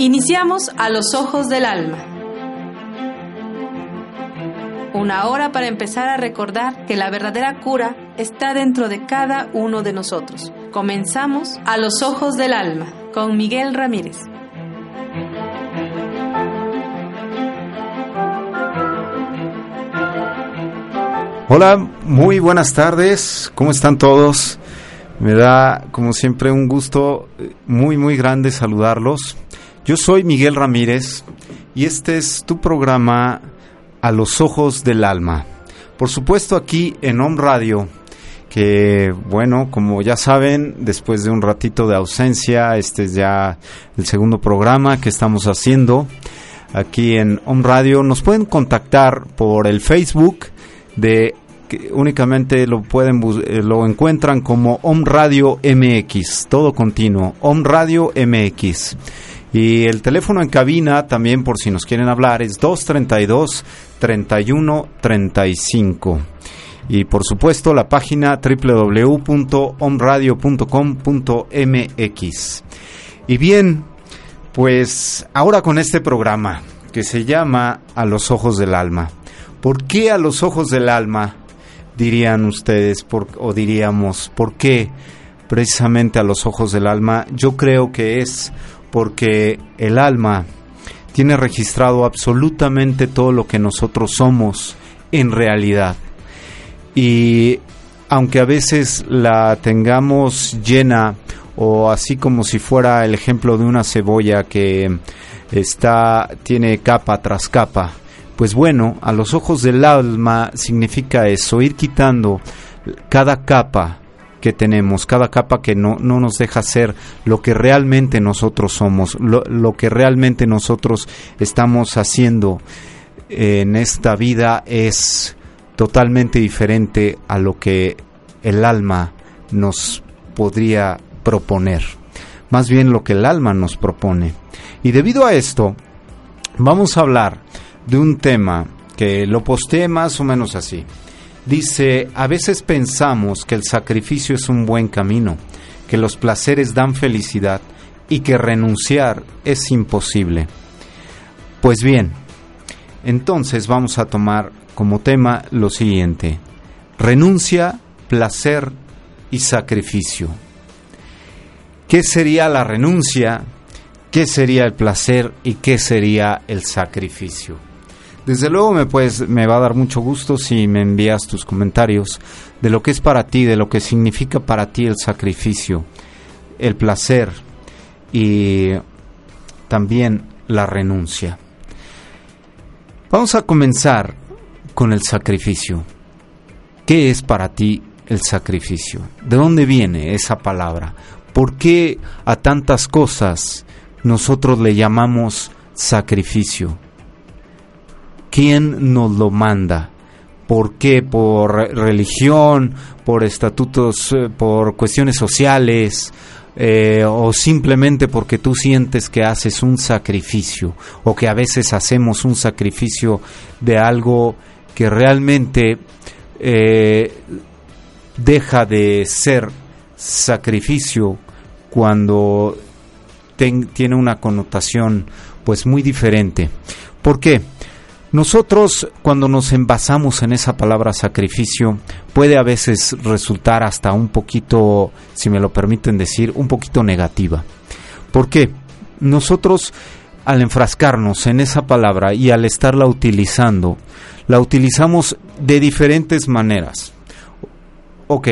Iniciamos a los ojos del alma. Una hora para empezar a recordar que la verdadera cura está dentro de cada uno de nosotros. Comenzamos a los ojos del alma con Miguel Ramírez. Hola, muy buenas tardes. ¿Cómo están todos? Me da, como siempre, un gusto muy, muy grande saludarlos. Yo soy Miguel Ramírez y este es tu programa A los Ojos del Alma. Por supuesto aquí en Home Radio, que bueno, como ya saben, después de un ratito de ausencia, este es ya el segundo programa que estamos haciendo aquí en Home Radio. Nos pueden contactar por el Facebook de únicamente lo pueden eh, lo encuentran como Om Radio MX, todo continuo, Om Radio MX. Y el teléfono en cabina también por si nos quieren hablar es 232 3135. Y por supuesto la página www.omradio.com.mx. Y bien, pues ahora con este programa que se llama A los ojos del alma. ¿Por qué a los ojos del alma? dirían ustedes por, o diríamos, ¿por qué precisamente a los ojos del alma? Yo creo que es porque el alma tiene registrado absolutamente todo lo que nosotros somos en realidad. Y aunque a veces la tengamos llena o así como si fuera el ejemplo de una cebolla que está tiene capa tras capa, pues bueno, a los ojos del alma significa eso, ir quitando cada capa que tenemos, cada capa que no, no nos deja ser lo que realmente nosotros somos, lo, lo que realmente nosotros estamos haciendo en esta vida es totalmente diferente a lo que el alma nos podría proponer, más bien lo que el alma nos propone. Y debido a esto, vamos a hablar de un tema que lo posteé más o menos así. Dice, a veces pensamos que el sacrificio es un buen camino, que los placeres dan felicidad y que renunciar es imposible. Pues bien, entonces vamos a tomar como tema lo siguiente, renuncia, placer y sacrificio. ¿Qué sería la renuncia? ¿Qué sería el placer? ¿Y qué sería el sacrificio? Desde luego me puedes, me va a dar mucho gusto si me envías tus comentarios de lo que es para ti, de lo que significa para ti el sacrificio, el placer y también la renuncia. Vamos a comenzar con el sacrificio. ¿Qué es para ti el sacrificio? ¿De dónde viene esa palabra? ¿Por qué a tantas cosas nosotros le llamamos sacrificio? ¿Quién nos lo manda? ¿Por qué? ¿Por religión? ¿Por estatutos? Eh, ¿Por cuestiones sociales? Eh, o simplemente porque tú sientes que haces un sacrificio o que a veces hacemos un sacrificio de algo que realmente eh, deja de ser sacrificio cuando tiene una connotación pues muy diferente. ¿Por qué? Nosotros cuando nos envasamos en esa palabra sacrificio puede a veces resultar hasta un poquito, si me lo permiten decir, un poquito negativa. ¿Por qué? Nosotros al enfrascarnos en esa palabra y al estarla utilizando, la utilizamos de diferentes maneras. Ok,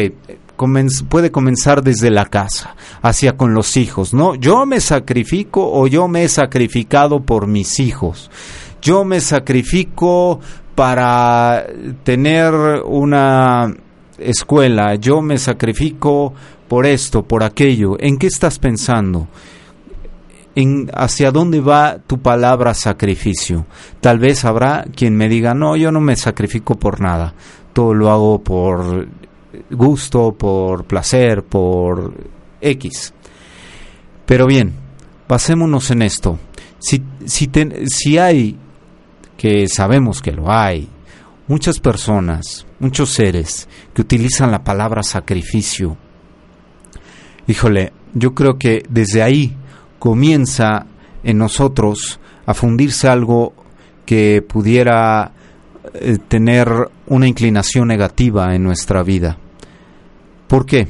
puede comenzar desde la casa, hacia con los hijos, ¿no? Yo me sacrifico o yo me he sacrificado por mis hijos yo me sacrifico para tener una escuela, yo me sacrifico por esto, por aquello. ¿En qué estás pensando? En hacia dónde va tu palabra sacrificio. Tal vez habrá quien me diga, no, yo no me sacrifico por nada. Todo lo hago por gusto, por placer, por X. Pero bien, basémonos en esto. Si, si, si hay que sabemos que lo hay, muchas personas, muchos seres que utilizan la palabra sacrificio. Híjole, yo creo que desde ahí comienza en nosotros a fundirse algo que pudiera eh, tener una inclinación negativa en nuestra vida. ¿Por qué?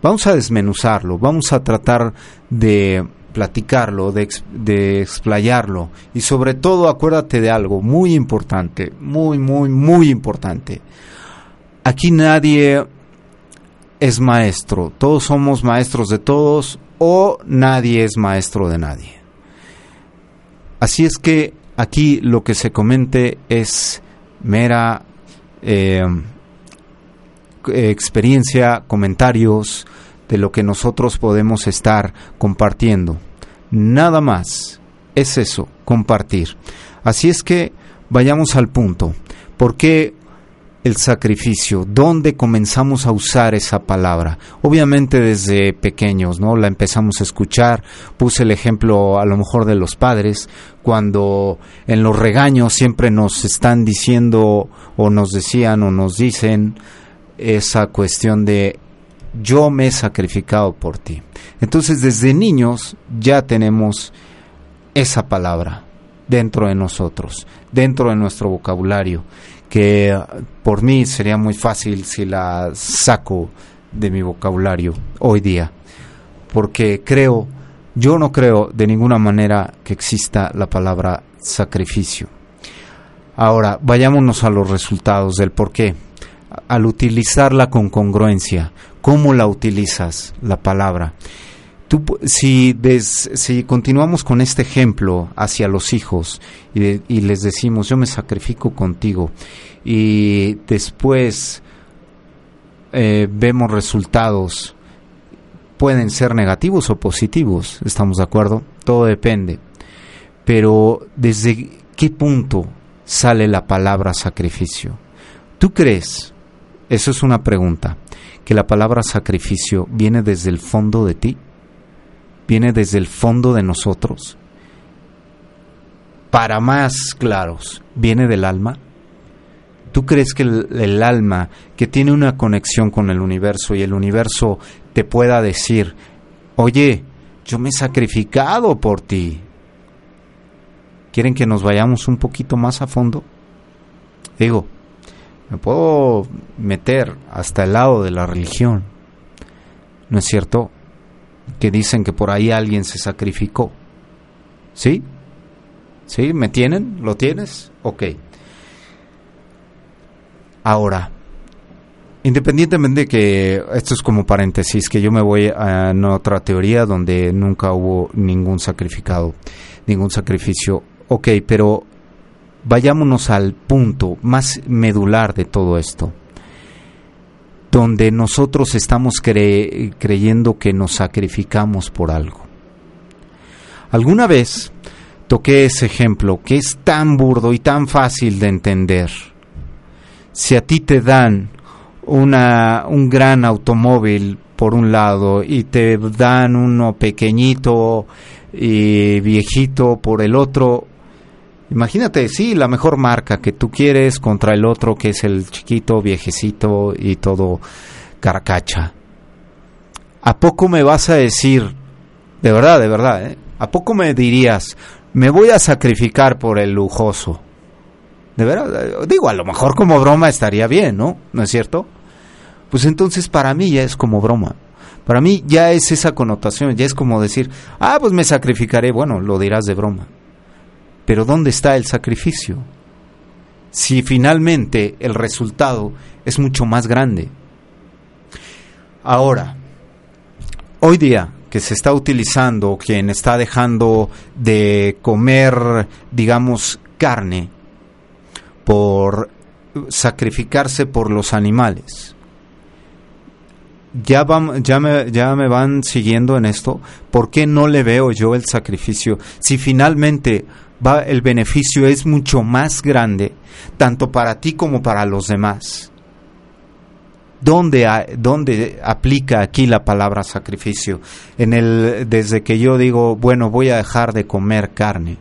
Vamos a desmenuzarlo, vamos a tratar de platicarlo, de, explayarlo y sobre todo acuérdate de algo muy importante, muy, muy, muy importante. Aquí nadie es maestro, todos somos maestros de todos o nadie es maestro de nadie. Así es que aquí lo que se comente es mera eh, experiencia, comentarios de lo que nosotros podemos estar compartiendo. Nada más. Es eso, compartir. Así es que vayamos al punto. ¿Por qué el sacrificio? ¿Dónde comenzamos a usar esa palabra? Obviamente desde pequeños, ¿no? La empezamos a escuchar. Puse el ejemplo a lo mejor de los padres, cuando en los regaños siempre nos están diciendo o nos decían o nos dicen esa cuestión de yo me he sacrificado por ti. Entonces desde niños ya tenemos esa palabra dentro de nosotros, dentro de nuestro vocabulario, que por mí sería muy fácil si la saco de mi vocabulario hoy día, porque creo, yo no creo de ninguna manera que exista la palabra sacrificio. Ahora, vayámonos a los resultados del por qué. Al utilizarla con congruencia, cómo la utilizas, la palabra. Tú, si, si continuamos con este ejemplo hacia los hijos y, les decimos, yo me sacrifico contigo, y después eh, vemos resultados, pueden ser negativos o positivos, ¿estamos de acuerdo? Todo depende. Pero ¿desde qué punto sale la palabra sacrificio? ¿Tú crees? Eso es una pregunta que la palabra sacrificio viene desde el fondo de ti, viene desde el fondo de nosotros. Para más claros, viene del alma. ¿Tú crees que el, alma, que tiene una conexión con el universo y el universo te pueda decir, oye, yo me he sacrificado por ti? ¿Quieren que nos vayamos un poquito más a fondo? Digo, me puedo meter hasta el lado de la religión. ¿No es cierto? Que dicen que por ahí alguien se sacrificó. ¿Sí? ¿Sí? ¿Me tienen? ¿Lo tienes? Ok. Ahora, independientemente de que esto es como paréntesis, que yo me voy a otra teoría donde nunca hubo ningún sacrificado, ningún sacrificio. Ok, pero vayámonos al punto más medular de todo esto, donde nosotros estamos creyendo que nos sacrificamos por algo. Alguna vez toqué ese ejemplo que es tan burdo y tan fácil de entender. Si a ti te dan una, un gran automóvil por un lado y te dan uno pequeñito y viejito por el otro, Imagínate, sí, la mejor marca que tú quieres contra el otro que es el chiquito, viejecito y todo carcacha. ¿A poco me vas a decir, de verdad, de verdad, ¿eh? ¿a poco me dirías, me voy a sacrificar por el lujoso? De verdad, digo, a lo mejor como broma estaría bien, ¿no? ¿No es cierto? Pues entonces para mí ya es como broma. Para mí ya es esa connotación, ya es como decir, ah, pues me sacrificaré, bueno, lo dirás de broma pero ¿dónde está el sacrificio? Si finalmente el resultado es mucho más grande. Ahora, hoy día que se está utilizando, quien está dejando de comer, digamos, carne por sacrificarse por los animales. Ya, ya, me, ya me van siguiendo en esto. ¿Por qué no le veo yo el sacrificio? Si finalmente va, el beneficio es mucho más grande, tanto para ti como para los demás. ¿Dónde, ¿Dónde, aplica aquí la palabra sacrificio? En el, desde que yo digo, bueno, voy a dejar de comer carne.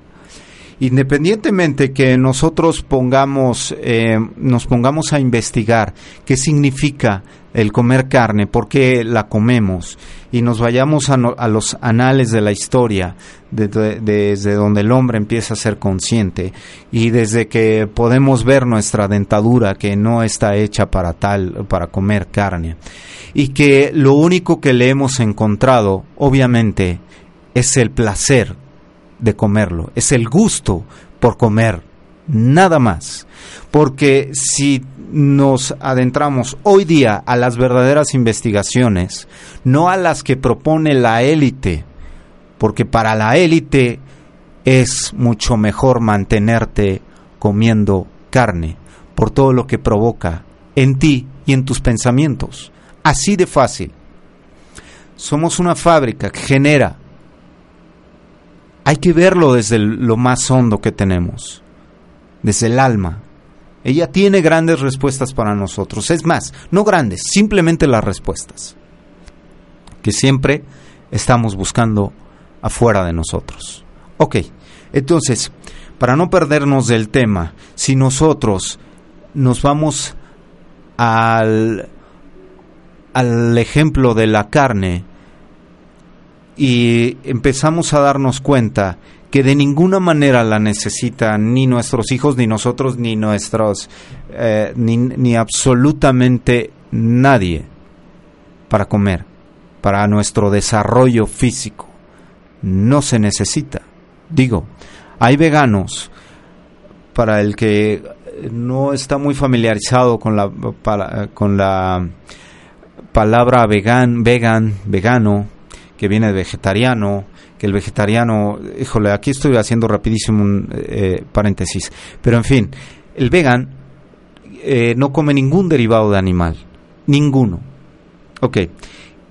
Independientemente que nosotros pongamos, eh, nos pongamos a investigar qué significa el comer carne, por qué la comemos, y nos vayamos a, los anales de la historia, desde donde el hombre empieza a ser consciente, y desde que podemos ver nuestra dentadura que no está hecha para tal, para comer carne, y que lo único que le hemos encontrado, obviamente, es el placer de comerlo, es el gusto por comer, nada más. Porque si nos adentramos hoy día a las verdaderas investigaciones, no a las que propone la élite, porque para la élite es mucho mejor mantenerte comiendo carne por todo lo que provoca en ti y en tus pensamientos. Así de fácil. Somos una fábrica que genera hay que verlo desde lo más hondo que tenemos, desde el alma. Ella tiene grandes respuestas para nosotros. Es más, no grandes, simplemente las respuestas que siempre estamos buscando afuera de nosotros. Ok, entonces, para no perdernos del tema, si nosotros nos vamos al, al ejemplo de la carne, y empezamos a darnos cuenta que de ninguna manera la necesitan ni nuestros hijos, ni nosotros, ni nuestros, eh, ni, ni absolutamente nadie para comer, para nuestro desarrollo físico. No se necesita. Digo, hay veganos para el que no está muy familiarizado con la, con la palabra vegan, vegan, vegano, que viene de vegetariano, que el vegetariano, híjole, aquí estoy haciendo rapidísimo un eh, paréntesis, pero en fin, el vegan eh, no come ningún derivado de animal, ninguno. Ok,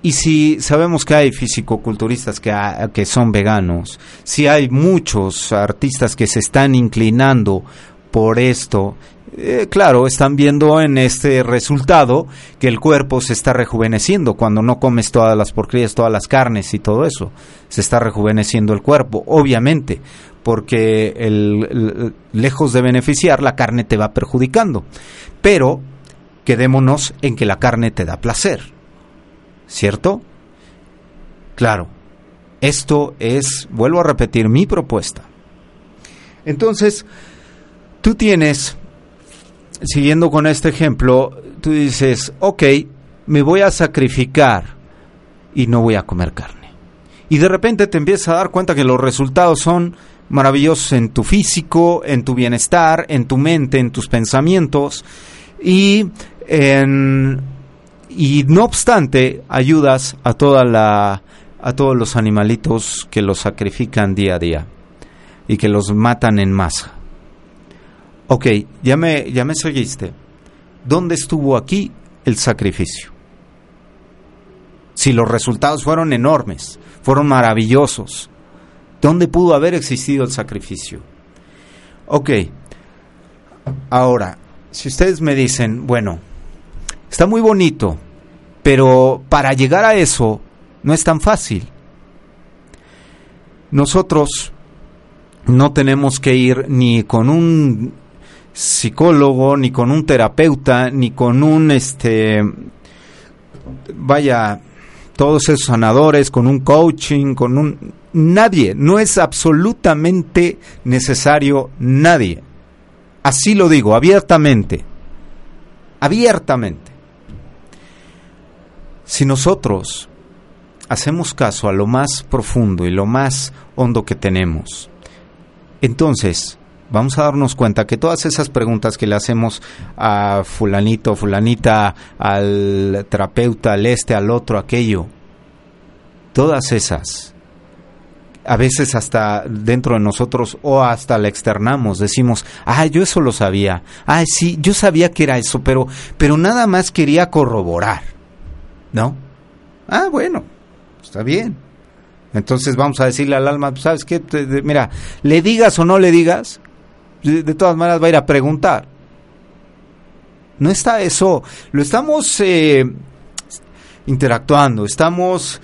y si sabemos que hay fisicoculturistas que, que son veganos, si hay muchos artistas que se están inclinando por esto, eh, claro, están viendo en este resultado que el cuerpo se está rejuveneciendo cuando no comes todas las porquerías, todas las carnes y todo eso. Se está rejuveneciendo el cuerpo, obviamente, porque el, lejos de beneficiar, la carne te va perjudicando. Pero quedémonos en que la carne te da placer, ¿cierto? Claro, esto es, vuelvo a repetir, mi propuesta. Entonces, tú tienes siguiendo con este ejemplo, tú dices, ok, me voy a sacrificar y no voy a comer carne. Y de repente te empiezas a dar cuenta que los resultados son maravillosos en tu físico, en tu bienestar, en tu mente, en tus pensamientos y en, y no obstante ayudas a toda la a todos los animalitos que los sacrifican día a día y que los matan en masa. Ok, ya me, ya me seguiste. ¿Dónde estuvo aquí el sacrificio? Si los resultados fueron enormes, fueron maravillosos, ¿dónde pudo haber existido el sacrificio? Ok, ahora, si ustedes me dicen, bueno, está muy bonito, pero para llegar a eso no es tan fácil. Nosotros no tenemos que ir ni con un psicólogo, ni con un terapeuta, ni con un, este, vaya, todos esos sanadores, con un coaching, con un... Nadie, no es absolutamente necesario nadie. Así lo digo, abiertamente. Abiertamente. Si nosotros hacemos caso a lo más profundo y lo más hondo que tenemos, entonces vamos a darnos cuenta que todas esas preguntas que le hacemos a fulanito, fulanita, al terapeuta, al este, al otro, aquello, todas esas, a veces hasta dentro de nosotros o hasta la externamos, decimos, ah, yo eso lo sabía, ah, sí, yo sabía que era eso, pero, pero nada más quería corroborar, ¿no? Ah, bueno, está bien. Entonces vamos a decirle al alma, ¿sabes qué? Mira, le digas o no le digas, de, todas maneras va a ir a preguntar. No está eso. Lo estamos. Eh, interactuando, estamos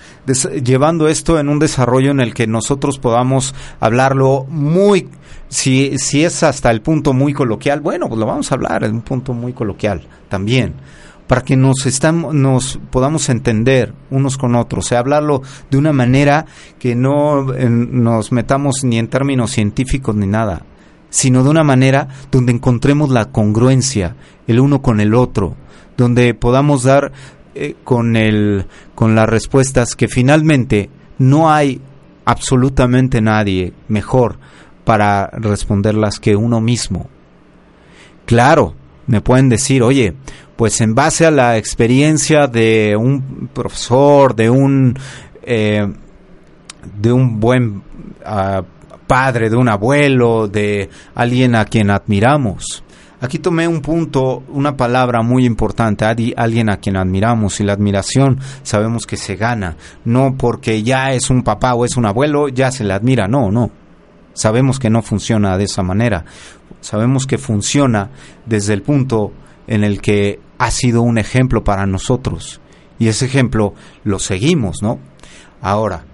llevando esto en un desarrollo en el que nosotros podamos hablarlo muy, si, si es hasta el punto muy coloquial, bueno, pues lo vamos a hablar en un punto muy coloquial también, para que nos, estamos, nos podamos entender unos con otros, o sea, hablarlo de una manera que no nos metamos ni en términos científicos ni nada, sino de una manera donde encontremos la congruencia el uno con el otro, donde podamos dar eh, con, el, con las respuestas que finalmente no hay absolutamente nadie mejor para responderlas que uno mismo. Claro, me pueden decir, oye, pues en base a la experiencia de un profesor, de un, eh, de un buen ah, padre, de un abuelo, de alguien a quien admiramos. Aquí tomé un punto, una palabra muy importante, alguien a quien admiramos y la admiración sabemos que se gana, no porque ya es un papá o es un abuelo, ya se le admira, no, no. Sabemos que no funciona de esa manera. Sabemos que funciona desde el punto en el que ha sido un ejemplo para nosotros y ese ejemplo lo seguimos, ¿no? Ahora,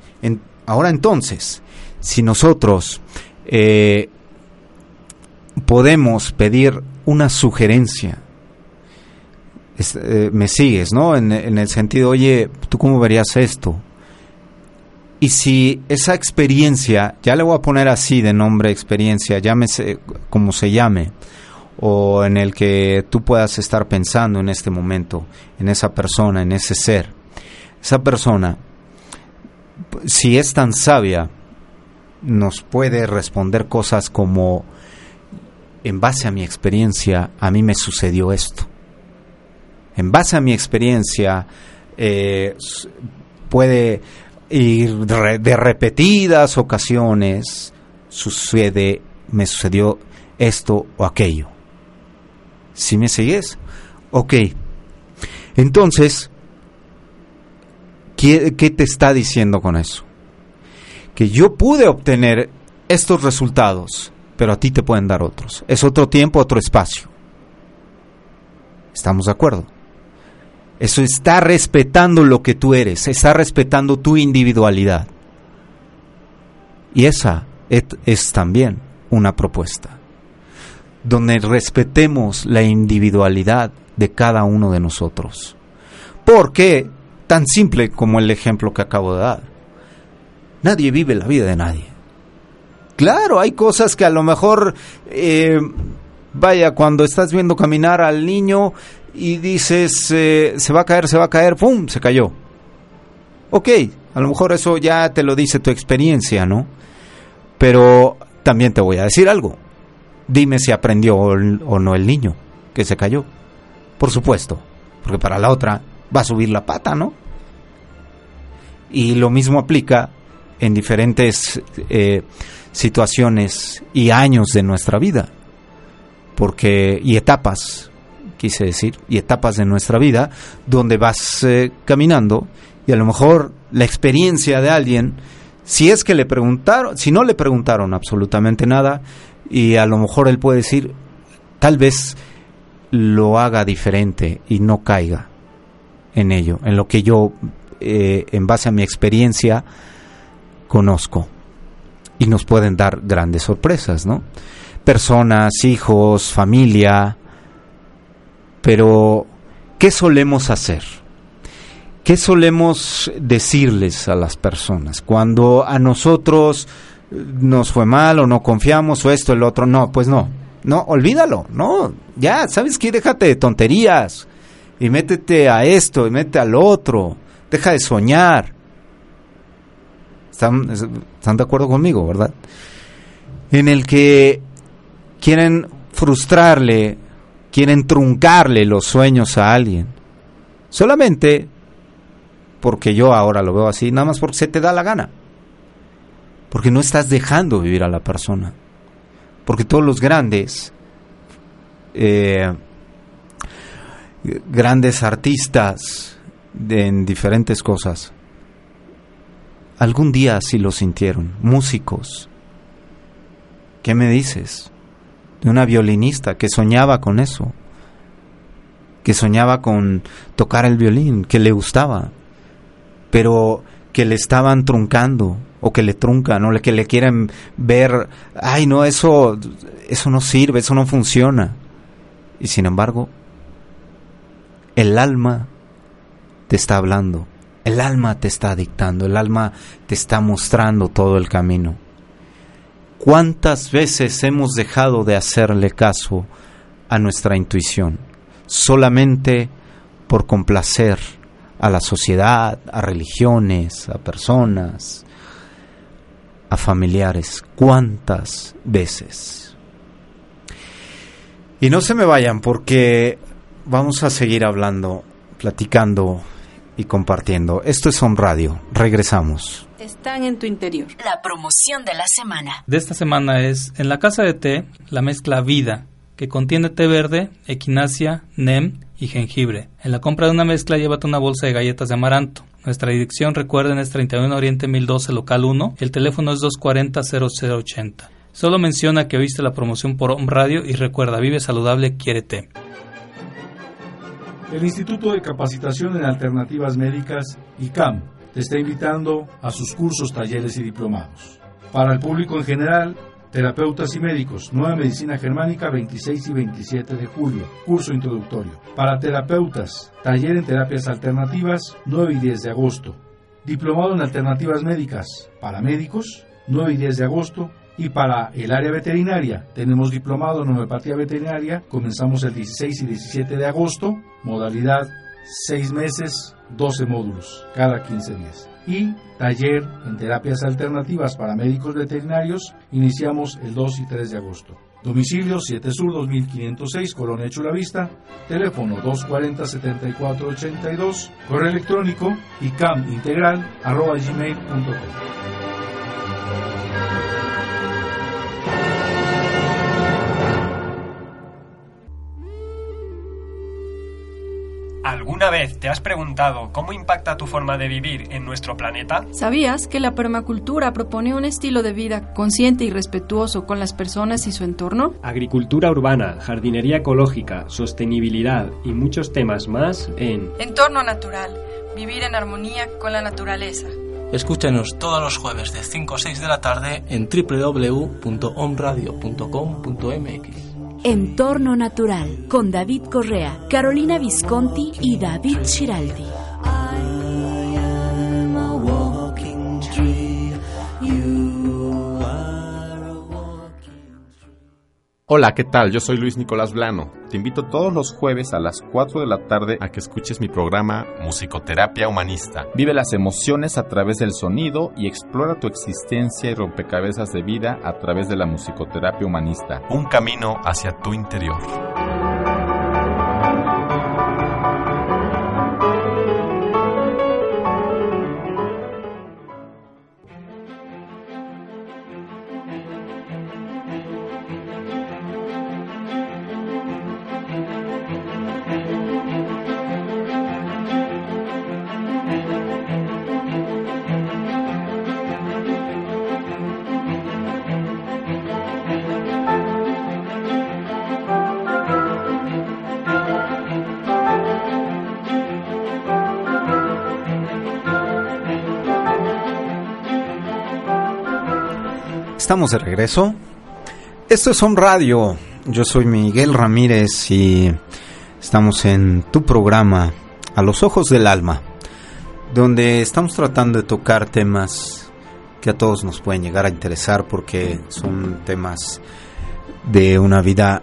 ahora entonces, si nosotros eh, podemos pedir una sugerencia. Eh, me sigues, ¿no? En, el sentido, oye, ¿tú cómo verías esto? Y si esa experiencia, ya le voy a poner así de nombre experiencia, llámese como se llame, o en el que tú puedas estar pensando en este momento, en esa persona, en ese ser, esa persona, si es tan sabia, nos puede responder cosas como, en base a mi experiencia, a mí me sucedió esto. En base a mi experiencia, eh, puede ir de repetidas ocasiones, sucede, me sucedió esto o aquello. ¿Si me sigues? Ok. Entonces, ¿qué, ¿qué te está diciendo con eso? Que yo pude obtener estos resultados pero a ti te pueden dar otros. Es otro tiempo, otro espacio. ¿Estamos de acuerdo? Eso está respetando lo que tú eres, está respetando tu individualidad. Y esa es, también una propuesta, donde respetemos la individualidad de cada uno de nosotros. Porque, tan simple como el ejemplo que acabo de dar, nadie vive la vida de nadie. Claro, hay cosas que a lo mejor, eh, vaya, cuando estás viendo caminar al niño y dices, eh, se va a caer, se va a caer, ¡pum!, se cayó. Ok, a lo mejor eso ya te lo dice tu experiencia, ¿no? Pero también te voy a decir algo. Dime si aprendió o no el niño que se cayó. Por supuesto, porque para la otra va a subir la pata, ¿no? Y lo mismo aplica en diferentes eh, situaciones y años de nuestra vida, porque y etapas, quise decir, y etapas de nuestra vida donde vas eh, caminando y a lo mejor la experiencia de alguien, si es que le preguntaron, si no le preguntaron absolutamente nada y a lo mejor él puede decir, tal vez lo haga diferente y no caiga en ello, en lo que yo, eh, en base a mi experiencia, conozco y nos pueden dar grandes sorpresas, ¿no? Personas, hijos, familia, pero ¿qué solemos hacer? ¿Qué solemos decirles a las personas cuando a nosotros nos fue mal o no confiamos o esto, el otro? No, pues no, no, olvídalo, no, ya, ¿sabes qué? Déjate de tonterías y métete a esto y métete al otro, deja de soñar están, de acuerdo conmigo, ¿verdad? En el que quieren frustrarle, quieren truncarle los sueños a alguien. Solamente porque yo ahora lo veo así, nada más porque se te da la gana. Porque no estás dejando vivir a la persona. Porque todos los grandes, eh, grandes artistas en diferentes cosas, Algún día sí lo sintieron, músicos. ¿Qué me dices? De una violinista que soñaba con eso, que soñaba con tocar el violín, que le gustaba, pero que le estaban truncando o que le truncan o que le quieren ver, ay no, eso, eso no sirve, eso no funciona. Y sin embargo, el alma te está hablando, el alma te está dictando, el alma te está mostrando todo el camino. ¿Cuántas veces hemos dejado de hacerle caso a nuestra intuición solamente por complacer a la sociedad, a religiones, a personas, a familiares? ¿Cuántas veces? Y no se me vayan porque vamos a seguir hablando, platicando y compartiendo. Esto es Home Radio. Regresamos están en tu interior. La promoción de la semana. De esta semana es en la casa de té la mezcla Vida, que contiene té verde, equinacia, nem y jengibre. En la compra de una mezcla llévate una bolsa de galletas de amaranto. Nuestra dirección, recuerden, es 31 Oriente 1012, local 1. El teléfono es 240-0080. Solo menciona que oíste la promoción por Home Radio y recuerda, vive saludable, quiere té. El Instituto de Capacitación en Alternativas Médicas, ICAM, te está invitando a sus cursos, talleres y diplomados. Para el público en general, Terapeutas y médicos, Nueva Medicina Germánica 26 y 27 de julio, curso introductorio. Para terapeutas, taller en terapias alternativas 9 y 10 de agosto. Diplomado en alternativas médicas para médicos 9 y 10 de agosto. Y para el área veterinaria, tenemos diplomado en homeopatía veterinaria, comenzamos el 16 y 17 de agosto, modalidad 6 meses, 12 módulos, cada 15 días. Y taller en terapias alternativas para médicos veterinarios, iniciamos el 2 y 3 de agosto. Domicilio 7 Sur 2506, Colonia Chulavista, teléfono 240-7482, correo electrónico icamintegral.gmail.com. ¿Alguna vez te has preguntado cómo impacta tu forma de vivir en nuestro planeta? ¿Sabías que la permacultura propone un estilo de vida consciente y respetuoso con las personas y su entorno? Agricultura urbana, jardinería ecológica, sostenibilidad y muchos temas más en Entorno natural, vivir en armonía con la naturaleza. Escúchanos todos los jueves de 5 a 6 de la tarde en www.omradio.com.mx. Entorno Natural con David Correa, Carolina Visconti y David Giraldi. Hola, ¿qué tal? Yo soy Luis Nicolás Blano. Te invito todos los jueves a las 4 de la tarde a que escuches mi programa Musicoterapia Humanista. Vive las emociones a través del sonido y explora tu existencia y rompecabezas de vida a través de la musicoterapia humanista. Un camino hacia tu interior. Estamos de regreso. Esto es Home Radio. Yo soy Miguel Ramírez y estamos en tu programa A los Ojos del Alma, donde estamos tratando de tocar temas que a todos nos pueden llegar a interesar porque son temas de una vida,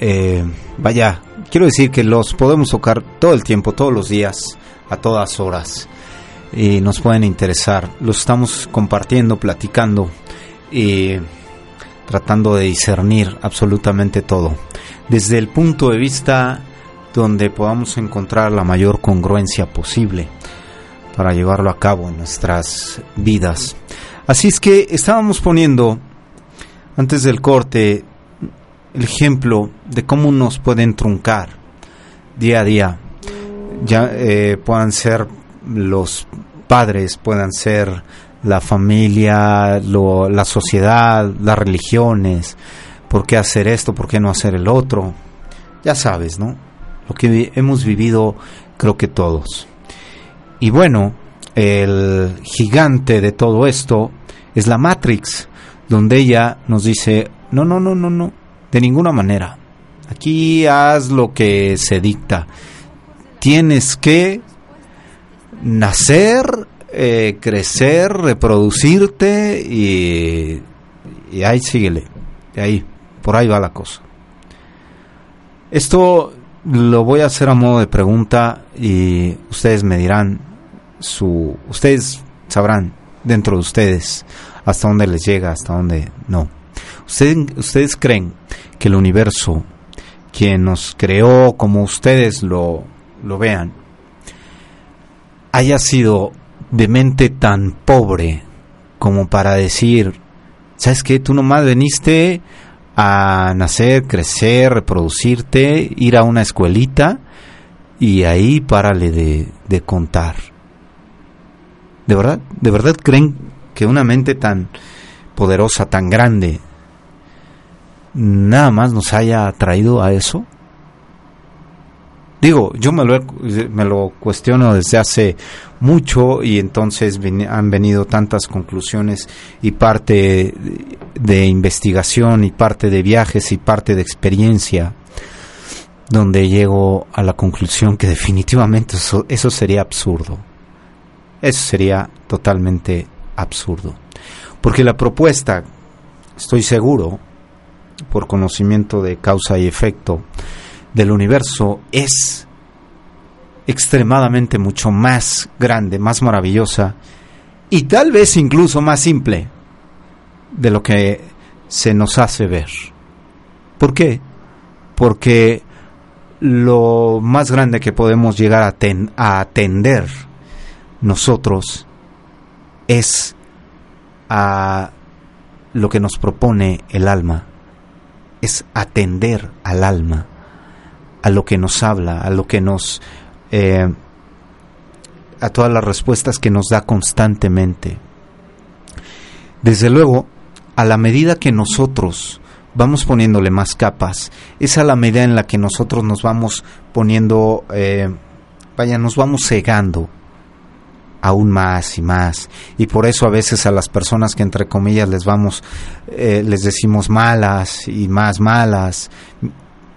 eh, vaya, quiero decir que los podemos tocar todo el tiempo, todos los días, a todas horas y nos pueden interesar. Los estamos compartiendo, platicando y tratando de discernir absolutamente todo. Desde el punto de vista donde podamos encontrar la mayor congruencia posible para llevarlo a cabo en nuestras vidas. Así es que estábamos poniendo antes del corte el ejemplo de cómo nos pueden truncar día a día. Ya eh, puedan ser los padres, puedan ser la familia, la sociedad, las religiones, por qué hacer esto, por qué no hacer el otro. Ya sabes, ¿no? Lo que hemos vivido creo que todos. Y bueno, el gigante de todo esto es la Matrix, donde ella nos dice, no, no, no, no, no, de ninguna manera. Aquí haz lo que se dicta. Tienes que nacer, eh, crecer, reproducirte y, ahí síguele. Y ahí, por ahí va la cosa. Esto lo voy a hacer a modo de pregunta y ustedes me dirán su ustedes sabrán dentro de ustedes hasta dónde les llega, hasta dónde no. ¿Ustedes, ustedes creen que el universo, quien nos creó como ustedes lo, lo vean, haya sido de mente tan pobre como para decir, ¿sabes qué? Tú nomás veniste a nacer, crecer, reproducirte, ir a una escuelita y ahí párale de, de contar. ¿De verdad? ¿De verdad creen que una mente tan poderosa, tan grande, nada más nos haya traído a eso? Digo, yo me lo, me lo cuestiono desde hace mucho y entonces han venido tantas conclusiones y parte de investigación y parte de viajes y parte de experiencia donde llego a la conclusión que definitivamente eso, eso sería absurdo. Eso sería totalmente absurdo. Porque la propuesta, estoy seguro, por conocimiento de causa y efecto, del universo es extremadamente mucho más grande, más maravillosa y tal vez incluso más simple de lo que se nos hace ver. ¿Por qué? Porque lo más grande que podemos llegar a, a atender nosotros es a lo que nos propone el alma, es atender al alma a lo que nos habla, a lo que nos... Eh, a todas las respuestas que nos da constantemente. Desde luego, a la medida que nosotros vamos poniéndole más capas, es a la medida en la que nosotros nos vamos poniendo, eh, vaya, nos vamos cegando aún más y más y por eso a veces a las personas que entre comillas les vamos eh, les decimos malas y más malas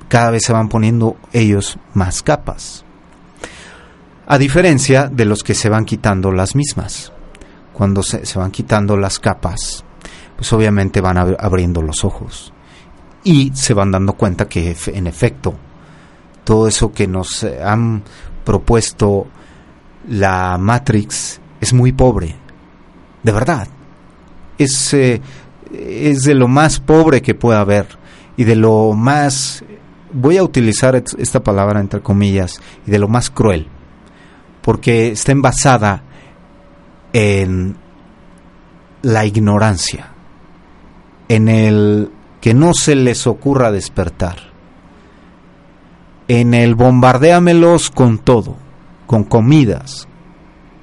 cada vez se van poniendo ellos más capas. A diferencia de los que se van quitando las mismas. Cuando se, van quitando las capas, pues obviamente van abriendo los ojos. Y se van dando cuenta que en efecto, todo eso que nos han propuesto la Matrix es muy pobre. De verdad. Es, eh, es de lo más pobre que pueda haber y de lo más voy a utilizar esta palabra entre comillas, y de lo más cruel, porque está envasada en la ignorancia, en el que no se les ocurra despertar, en el bombardéamelos con todo, con comidas,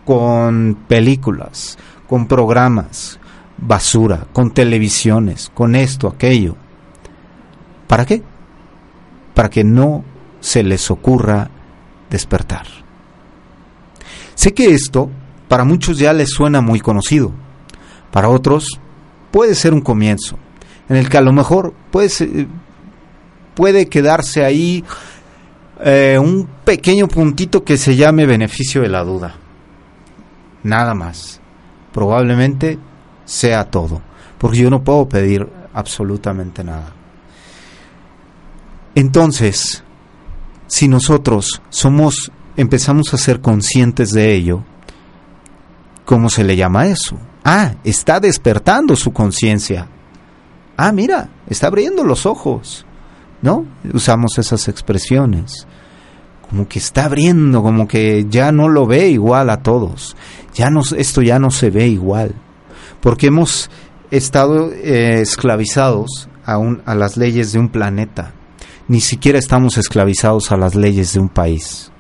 con películas, con programas, basura, con televisiones, con esto, aquello. ¿Para qué? Para que no se les ocurra despertar. Sé que esto para muchos ya les suena muy conocido, para otros puede ser un comienzo, en el que a lo mejor puede, puede quedarse ahí eh, un pequeño puntito que se llame beneficio de la duda. Nada más. Probablemente sea todo, porque yo no puedo pedir absolutamente nada. Entonces, si nosotros somos, empezamos a ser conscientes de ello, ¿cómo se le llama eso? Ah, está despertando su conciencia. Ah, mira, está abriendo los ojos. ¿No? Usamos esas expresiones. Como que está abriendo, como que ya no lo ve igual a todos. Ya no, esto ya no se ve igual. Porque hemos estado eh, esclavizados a, a las leyes de un planeta ni siquiera estamos esclavizados a las leyes de un país,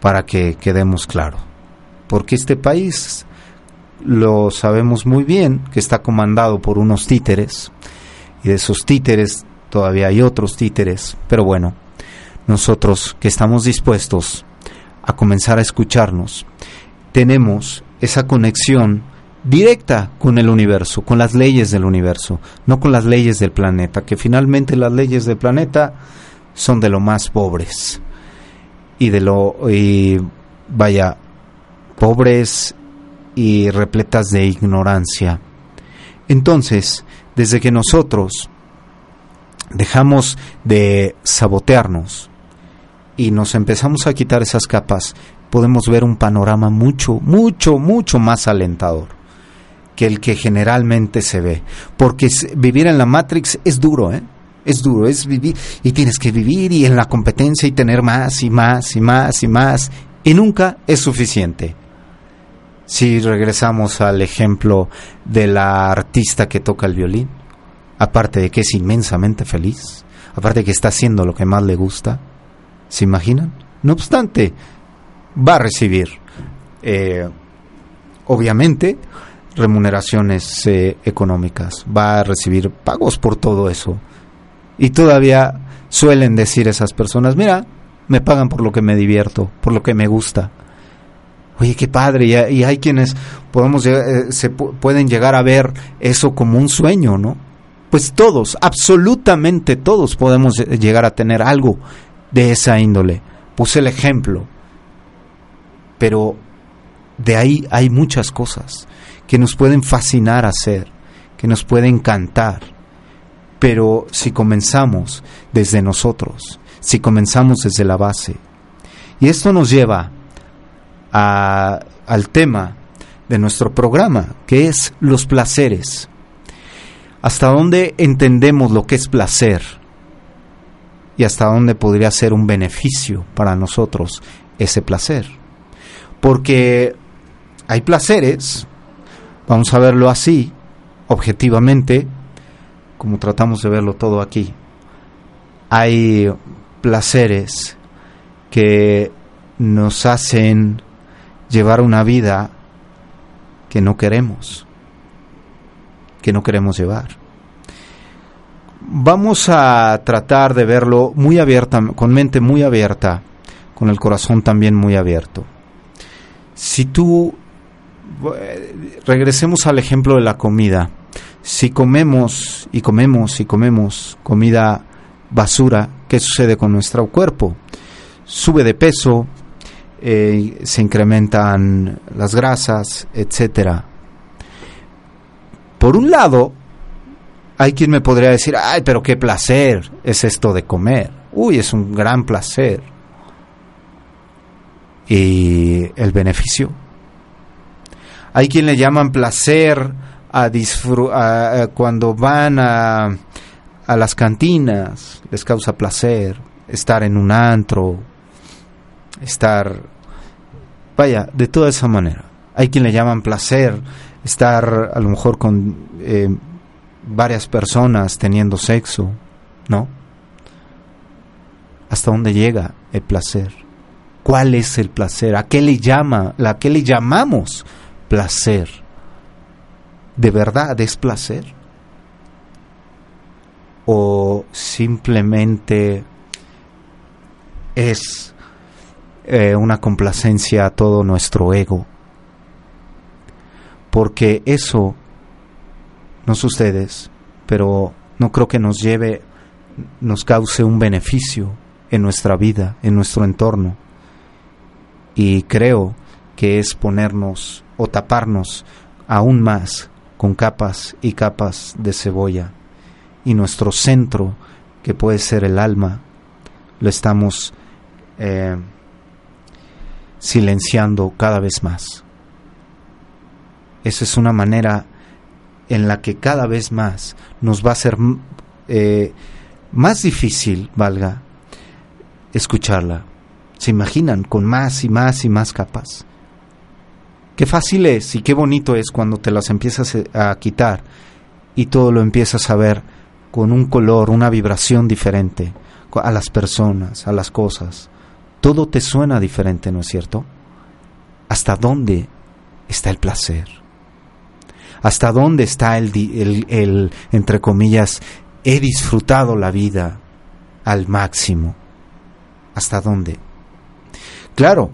para que quedemos claro. Porque este país lo sabemos muy bien, que está comandado por unos títeres, y de esos títeres todavía hay otros títeres, pero bueno, nosotros que estamos dispuestos a comenzar a escucharnos tenemos esa conexión directa con el universo, con las leyes del universo, no con las leyes del planeta, que finalmente las leyes del planeta son de lo más pobres y de lo y vaya pobres y repletas de ignorancia. Entonces, desde que nosotros dejamos de sabotearnos y nos empezamos a quitar esas capas, podemos ver un panorama mucho, mucho, mucho más alentador que el que generalmente se ve. Porque vivir en la Matrix es duro, ¿eh? Es duro, es vivir y tienes que vivir y en la competencia y tener más y más y más y más y nunca es suficiente. Si regresamos al ejemplo de la artista que toca el violín, aparte de que es inmensamente feliz, aparte de que está haciendo lo que más le gusta, ¿se imaginan? No obstante, va a recibir, eh, obviamente, remuneraciones eh, económicas, va a recibir pagos por todo eso. Y todavía suelen decir esas personas, mira, me pagan por lo que me divierto, por lo que me gusta. Oye, qué padre, y, hay quienes podemos, eh, se pueden llegar a ver eso como un sueño, ¿no? Pues todos, absolutamente todos podemos llegar a tener algo de esa índole. Puse el ejemplo, pero de ahí hay muchas cosas que nos pueden fascinar hacer, que nos pueden encantar. Pero si comenzamos desde nosotros, si comenzamos desde la base, y esto nos lleva al tema de nuestro programa, que es los placeres. ¿Hasta dónde entendemos lo que es placer? Y hasta dónde podría ser un beneficio para nosotros ese placer. Porque hay placeres Vamos a verlo así, objetivamente, como tratamos de verlo todo aquí. Hay placeres que nos hacen llevar una vida que no queremos, que no queremos llevar. Vamos a tratar de verlo muy abierta, con mente muy abierta, con el corazón también muy abierto. Si tú regresemos al ejemplo de la comida. Si comemos y comemos y comemos comida basura, ¿qué sucede con nuestro cuerpo? Sube de peso, eh, se incrementan las grasas, etcétera. Por un lado, hay quien me podría decir, ay, pero qué placer es esto de comer. Uy, es un gran placer. ¿Y el beneficio? Hay quien le llaman placer a, cuando van a, a las cantinas, les causa placer estar en un antro, estar, vaya, de toda esa manera. Hay quien le llaman placer estar a lo mejor con eh, varias personas teniendo sexo, ¿no? ¿Hasta dónde llega el placer? ¿Cuál es el placer? ¿A qué le llama? ¿A qué le llamamos placer, ¿de verdad es placer? ¿O simplemente es eh, una complacencia a todo nuestro ego? Porque eso, no ustedes, pero no creo que nos lleve, nos cause un beneficio en nuestra vida, en nuestro entorno. Y creo que es ponernos o taparnos aún más con capas y capas de cebolla. Y nuestro centro, que puede ser el alma, lo estamos eh, silenciando cada vez más. Esa es una manera en la que cada vez más nos va a ser eh, más difícil, valga, escucharla. ¿Se imaginan? Con más y más y más capas. Qué fácil es y qué bonito es cuando te las empiezas eh, a quitar y todo lo empiezas a ver con un color, una vibración diferente a las personas, a las cosas. Todo te suena diferente, ¿no es cierto? ¿Hasta dónde está el placer? ¿Hasta dónde está el, el, el entre comillas, he disfrutado la vida al máximo? ¿Hasta dónde? Claro,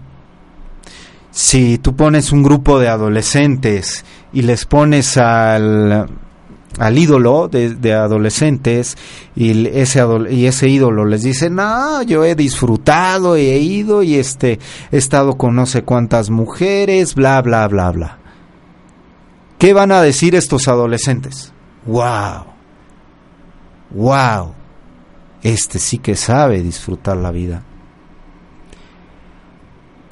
si tú pones un grupo de adolescentes y les pones al, al ídolo de, adolescentes y ese, y ese ídolo les dice, no, yo he disfrutado y he ido y este, he estado con no sé cuántas mujeres, bla, bla, bla, bla. ¿Qué van a decir estos adolescentes? ¡Wow! ¡Wow! Este sí que sabe disfrutar la vida.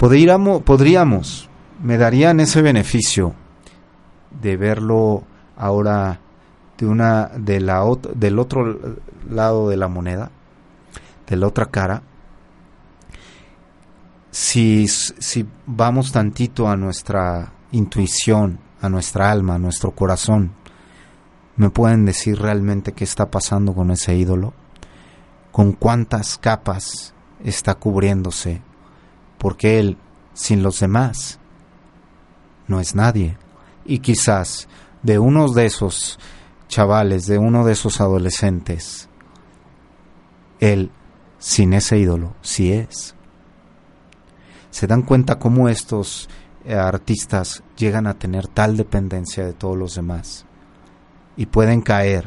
Podríamos, me darían ese beneficio de verlo ahora de una de la del otro lado de la moneda, de la otra cara. Si, si vamos tantito a nuestra intuición, a nuestra alma, a nuestro corazón. ¿Me pueden decir realmente qué está pasando con ese ídolo? ¿Con cuántas capas está cubriéndose? Porque él, sin los demás, no es nadie. Y quizás de uno de esos chavales, de uno de esos adolescentes, él, sin ese ídolo, sí es. ¿Se dan cuenta cómo estos eh, artistas llegan a tener tal dependencia de todos los demás y pueden caer,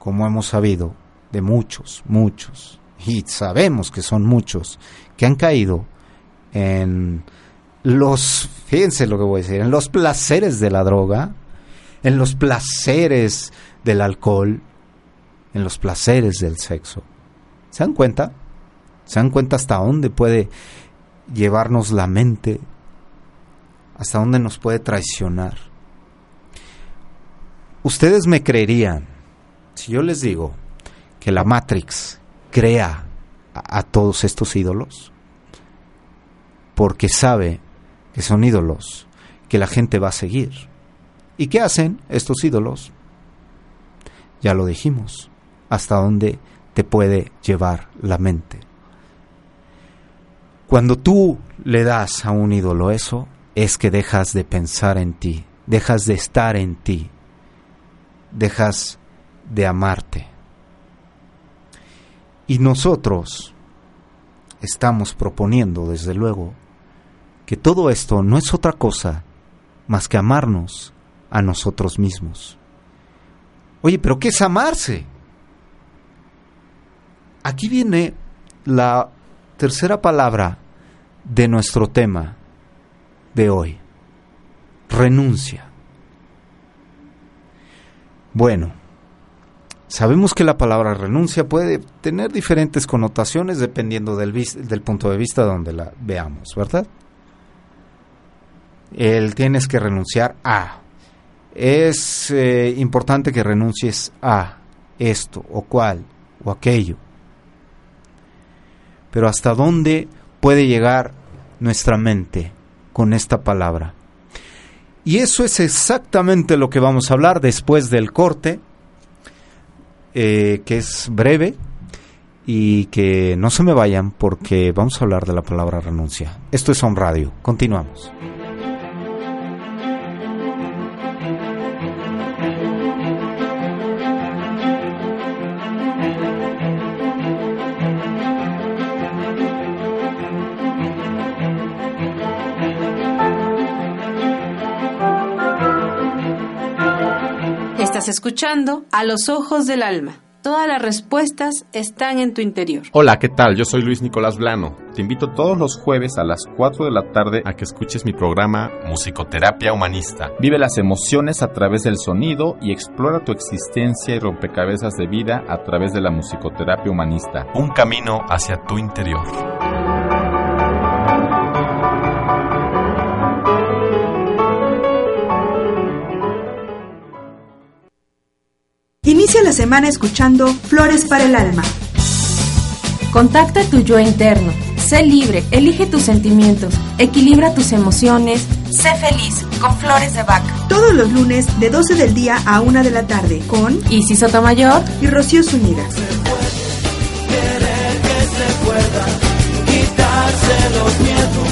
como hemos sabido, de muchos, muchos, y sabemos que son muchos, que han caído en los, fíjense lo que voy a decir, en los placeres de la droga, en los placeres del alcohol, en los placeres del sexo. ¿Se dan cuenta? ¿Se dan cuenta hasta dónde puede llevarnos la mente hasta dónde nos puede traicionar. Ustedes me creerían si yo les digo que la Matrix crea a, todos estos ídolos porque sabe que son ídolos que la gente va a seguir. ¿Y qué hacen estos ídolos? Ya lo dijimos, hasta dónde te puede llevar la mente. Cuando tú le das a un ídolo eso, es que dejas de pensar en ti, dejas de estar en ti, dejas de amarte. Y nosotros estamos proponiendo, desde luego, que todo esto no es otra cosa más que amarnos a nosotros mismos. Oye, pero ¿qué es amarse? Aquí viene la tercera palabra de nuestro tema, de hoy. Renuncia. Bueno, sabemos que la palabra renuncia puede tener diferentes connotaciones dependiendo del, del punto de vista donde la veamos, ¿verdad? El tienes que renunciar a. Es eh, importante que renuncies a esto o cual o aquello. Pero ¿hasta dónde puede llegar nuestra mente? con esta palabra. Y eso es exactamente lo que vamos a hablar después del corte, eh, que es breve y que no se me vayan porque vamos a hablar de la palabra renuncia. Esto es On Radio. Continuamos. Escuchando A los Ojos del Alma. Todas las respuestas están en tu interior. Hola, ¿qué tal? Yo soy Luis Nicolás Blano. Te invito todos los jueves a las 4 de la tarde a que escuches mi programa Musicoterapia Humanista. Vive las emociones a través del sonido y explora tu existencia y rompecabezas de vida a través de la musicoterapia humanista. Un camino hacia tu interior. Inicia la semana escuchando Flores para el Alma. Contacta tu yo interno. Sé libre, elige tus sentimientos, equilibra tus emociones. Sé feliz con Flores de Vaca. Todos los lunes de 12 del día a 1 de la tarde con Isis Sotomayor y Rocío Zúñiga. quitarse los miedos,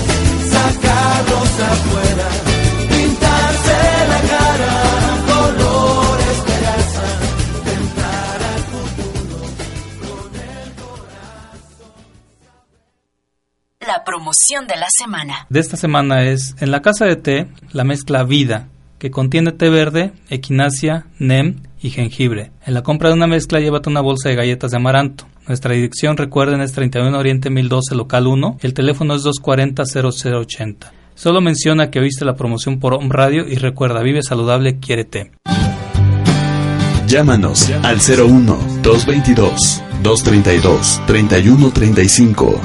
sacarlos afuera, promoción de la semana. De esta semana es en la casa de té la mezcla Vida, que contiene té verde, equinacia, nem y jengibre. En la compra de una mezcla llévate una bolsa de galletas de amaranto. Nuestra dirección, recuerden, es 31 Oriente 1012, local 1. El teléfono es 240-0080. Solo menciona que oíste la promoción por Home Radio y recuerda, vive saludable, quiérete. Llámanos al 01 222 232 3135.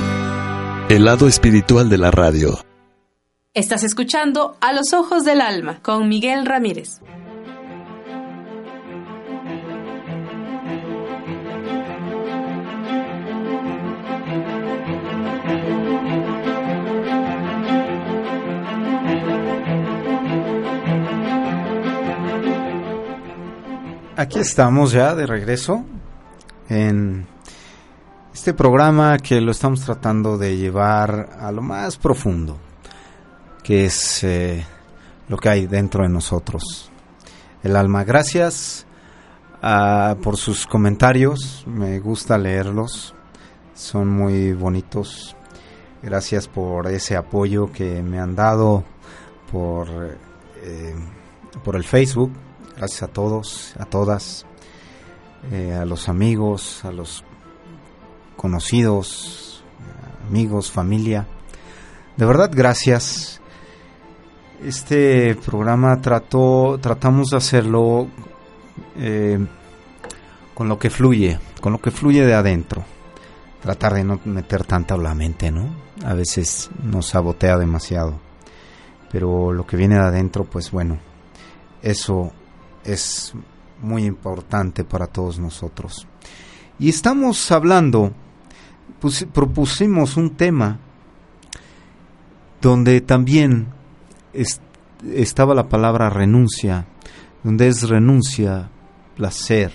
El lado espiritual de la radio. Estás escuchando A los Ojos del Alma con Miguel Ramírez. Aquí estamos ya de regreso en este programa que lo estamos tratando de llevar a lo más profundo, que es eh, lo que hay dentro de nosotros. El alma, gracias ah, por sus comentarios, me gusta leerlos, son muy bonitos. Gracias por ese apoyo que me han dado por, eh, por el Facebook Gracias a todos, a todas, eh, a los amigos, a los conocidos, amigos, familia. De verdad, gracias. Este programa trató, tratamos de hacerlo eh, con lo que fluye, con lo que fluye de adentro. Tratar de no meter tanta la mente, ¿no? A veces nos sabotea demasiado. Pero lo que viene de adentro, pues bueno, eso es muy importante para todos nosotros. Y estamos hablando, propusimos un tema donde también estaba la palabra renuncia, donde es renuncia, placer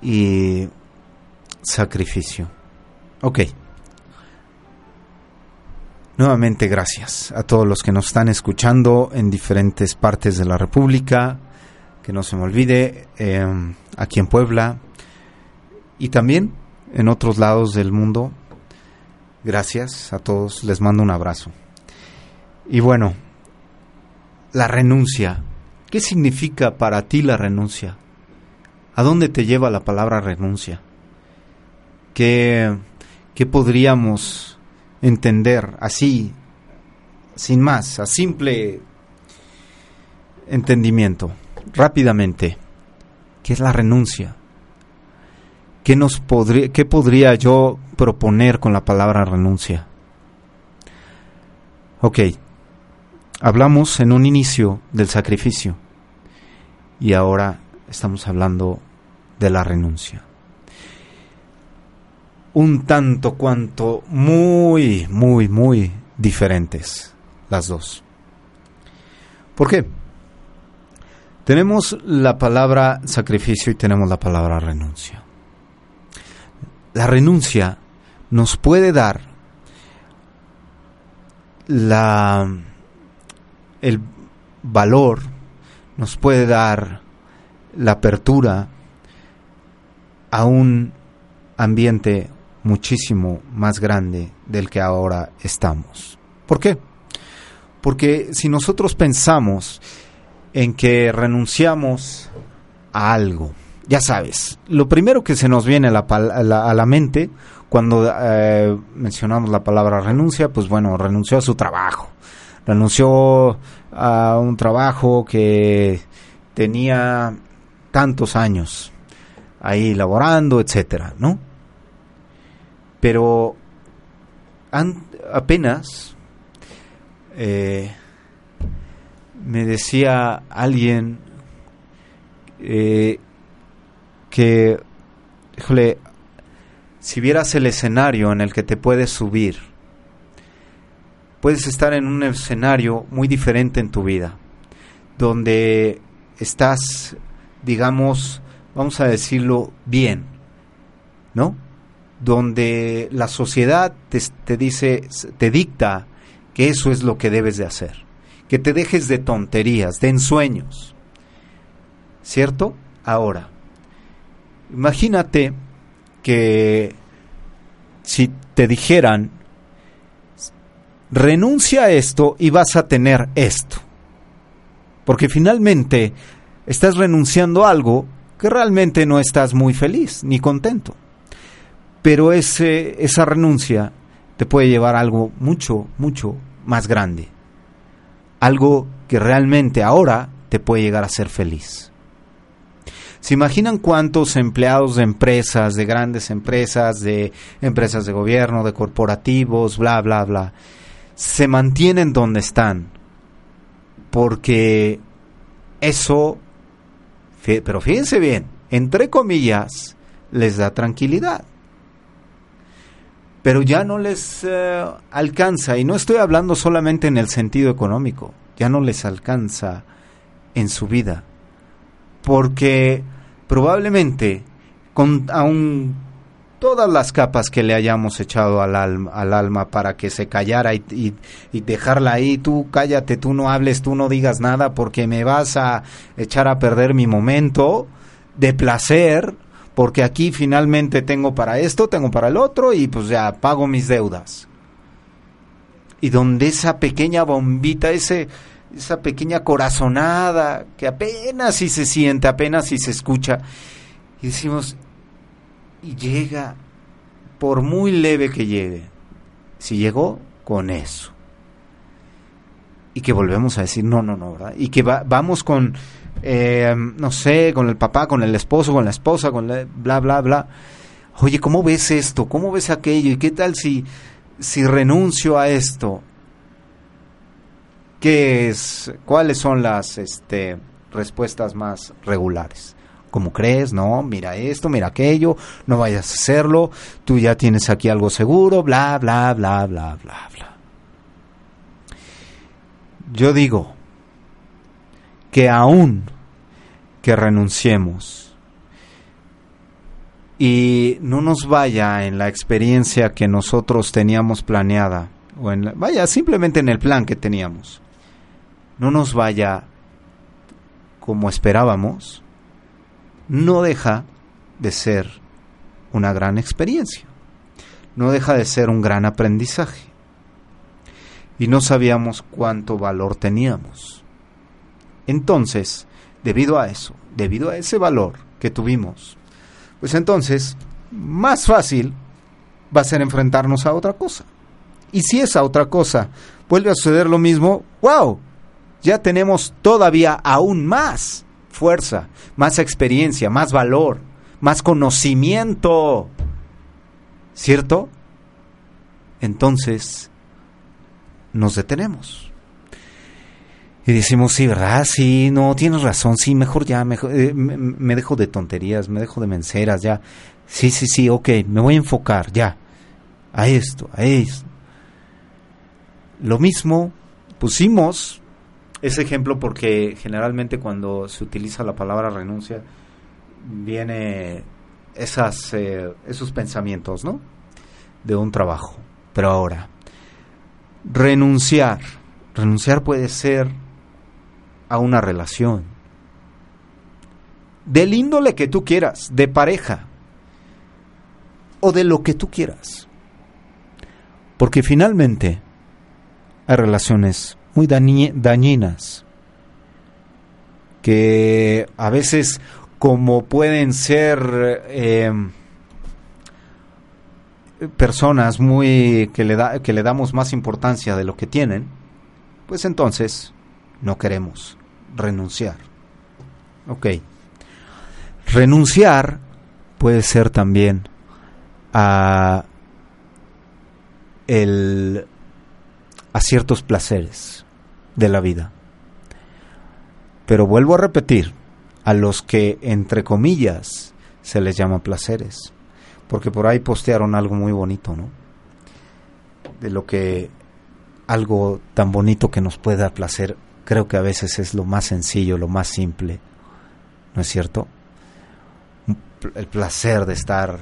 y sacrificio. Ok. Nuevamente gracias a todos los que nos están escuchando en diferentes partes de la República, que no se me olvide, em, aquí en Puebla y también en otros lados del mundo. Gracias a todos, les mando un abrazo. Y bueno, la renuncia. ¿Qué significa para ti la renuncia? ¿A dónde te lleva la palabra renuncia? ¿Qué, qué podríamos entender así, sin más, a simple entendimiento, rápidamente, ¿qué es la renuncia? ¿Qué, nos podría, ¿Qué podría yo proponer con la palabra renuncia? Ok, hablamos en un inicio del sacrificio y ahora estamos hablando de la renuncia un tanto cuanto muy, muy, muy diferentes las dos. ¿Por qué? Tenemos la palabra sacrificio y tenemos la palabra renuncia. La renuncia nos puede dar la el valor, nos puede dar la apertura a un ambiente muchísimo más grande del que ahora estamos. ¿Por qué? Porque si nosotros pensamos en que renunciamos a algo, ya sabes, lo primero que se nos viene a la, mente cuando eh, mencionamos la palabra renuncia, pues bueno, renunció a su trabajo, renunció a un trabajo que tenía tantos años ahí laborando, etcétera, ¿no? Pero apenas eh, me decía alguien eh, que, híjole, si vieras el escenario en el que te puedes subir, puedes estar en un escenario muy diferente en tu vida, donde estás, digamos, vamos a decirlo bien, ¿no? donde la sociedad te, dice, te dicta que eso es lo que debes de hacer, que te dejes de tonterías, de ensueños, ¿cierto? Ahora, imagínate que si te dijeran renuncia a esto y vas a tener esto. Porque finalmente estás renunciando a algo que realmente no estás muy feliz ni contento. Pero ese, esa renuncia te puede llevar a algo mucho, mucho más grande. Algo que realmente ahora te puede llegar a ser feliz. ¿Se imaginan cuántos empleados de empresas, de grandes empresas, de empresas de gobierno, de corporativos, bla, bla, bla, se mantienen donde están? Porque eso, pero fíjense bien, entre comillas, les da tranquilidad. Pero ya no les eh, alcanza, y no estoy hablando solamente en el sentido económico, ya no les alcanza en su vida. Porque probablemente, con aún todas las capas que le hayamos echado al alma, al alma para que se callara y, y, dejarla ahí, tú cállate, tú no hables, tú no digas nada porque me vas a echar a perder mi momento de placer, porque aquí finalmente tengo para esto, tengo para el otro y pues ya pago mis deudas. Y donde esa pequeña bombita, ese, esa pequeña corazonada que apenas si se siente, apenas si se escucha, y decimos, y llega, por muy leve que llegue, si llegó, con eso. Y que volvemos a decir, no, no, no, ¿verdad? Y que vamos con, eh, no sé, con el papá, con el esposo, con la esposa, con la, bla, bla, bla. Oye, ¿cómo ves esto? ¿Cómo ves aquello? ¿Y qué tal si, si renuncio a esto? ¿Qué es? ¿Cuáles son las este, respuestas más regulares? ¿Cómo crees? No, mira esto, mira aquello, no vayas a hacerlo, tú ya tienes aquí algo seguro, bla, bla, bla, bla, bla, bla. Yo digo, que aún que renunciemos y no nos vaya en la experiencia que nosotros teníamos planeada, o en vaya, simplemente en el plan que teníamos, no nos vaya como esperábamos, no deja de ser una gran experiencia, no deja de ser un gran aprendizaje. Y no sabíamos cuánto valor teníamos entonces, debido a eso, debido a ese valor que tuvimos, pues entonces, más fácil va a ser enfrentarnos a otra cosa. Y si esa otra cosa vuelve a suceder lo mismo, wow, ya tenemos todavía aún más fuerza, más experiencia, más valor, más conocimiento. ¿Cierto? Entonces, nos detenemos. Y decimos, sí, ¿verdad? Sí, no, tienes razón, sí, mejor ya, mejor, eh, me, dejo de tonterías, me dejo de menceras, ya. Sí, sí, sí, ok, me voy a enfocar, ya, a esto, a esto. Lo mismo, pusimos ese ejemplo porque generalmente cuando se utiliza la palabra renuncia, viene esas, eh, esos pensamientos, ¿no? De un trabajo. Pero ahora, renunciar. Renunciar puede ser a una relación. Del índole que tú quieras, de pareja, o de lo que tú quieras. Porque finalmente hay relaciones muy dañinas que a veces como pueden ser eh, personas muy que le da, que le damos más importancia de lo que tienen, pues entonces no queremos renunciar. Ok. Renunciar puede ser también a, el, a ciertos placeres de la vida. Pero vuelvo a repetir, a los que, entre comillas, se les llama placeres. Porque por ahí postearon algo muy bonito, ¿no? De lo que algo tan bonito que nos puede dar placer creo que a veces es lo más sencillo, lo más simple, ¿no es cierto? El placer de estar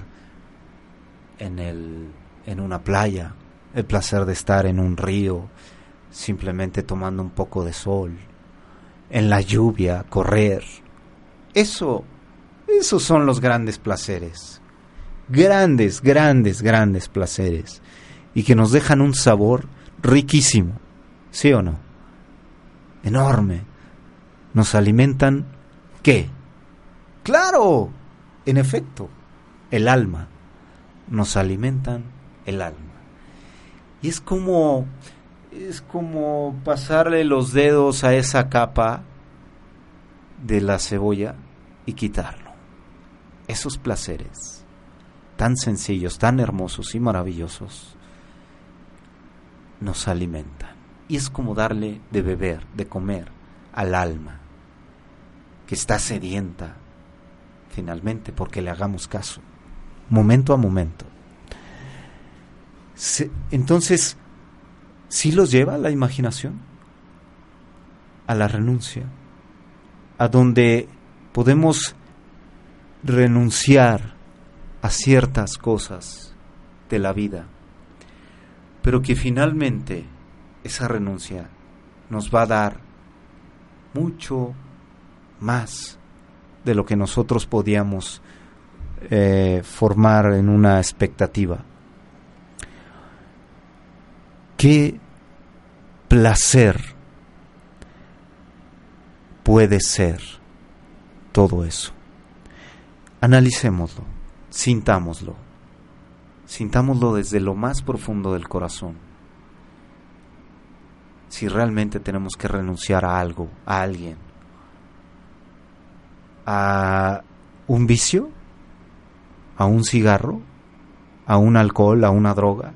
en, el, en una playa, el placer de estar en un río, simplemente tomando un poco de sol, en la lluvia, correr. Eso, esos son los grandes placeres. Grandes, grandes, grandes placeres. Y que nos dejan un sabor riquísimo, ¿sí o no? Enorme. Nos alimentan ¿qué? Claro, en efecto, el alma. Nos alimentan el alma. Y es como es como pasarle los dedos a esa capa de la cebolla y quitarlo. Esos placeres tan sencillos, tan hermosos y maravillosos nos alimentan. Y es como darle de beber, de comer al alma, que está sedienta finalmente porque le hagamos caso, momento a momento. entonces, ¿sí los lleva a la imaginación? A la renuncia, a donde podemos renunciar a ciertas cosas de la vida, pero que finalmente esa renuncia nos va a dar mucho más de lo que nosotros podíamos eh, formar en una expectativa. ¿Qué placer puede ser todo eso? Analicémoslo, sintámoslo, sintámoslo desde lo más profundo del corazón. Si realmente tenemos que renunciar a algo, a alguien, a un vicio, a un cigarro, a un alcohol, a una droga.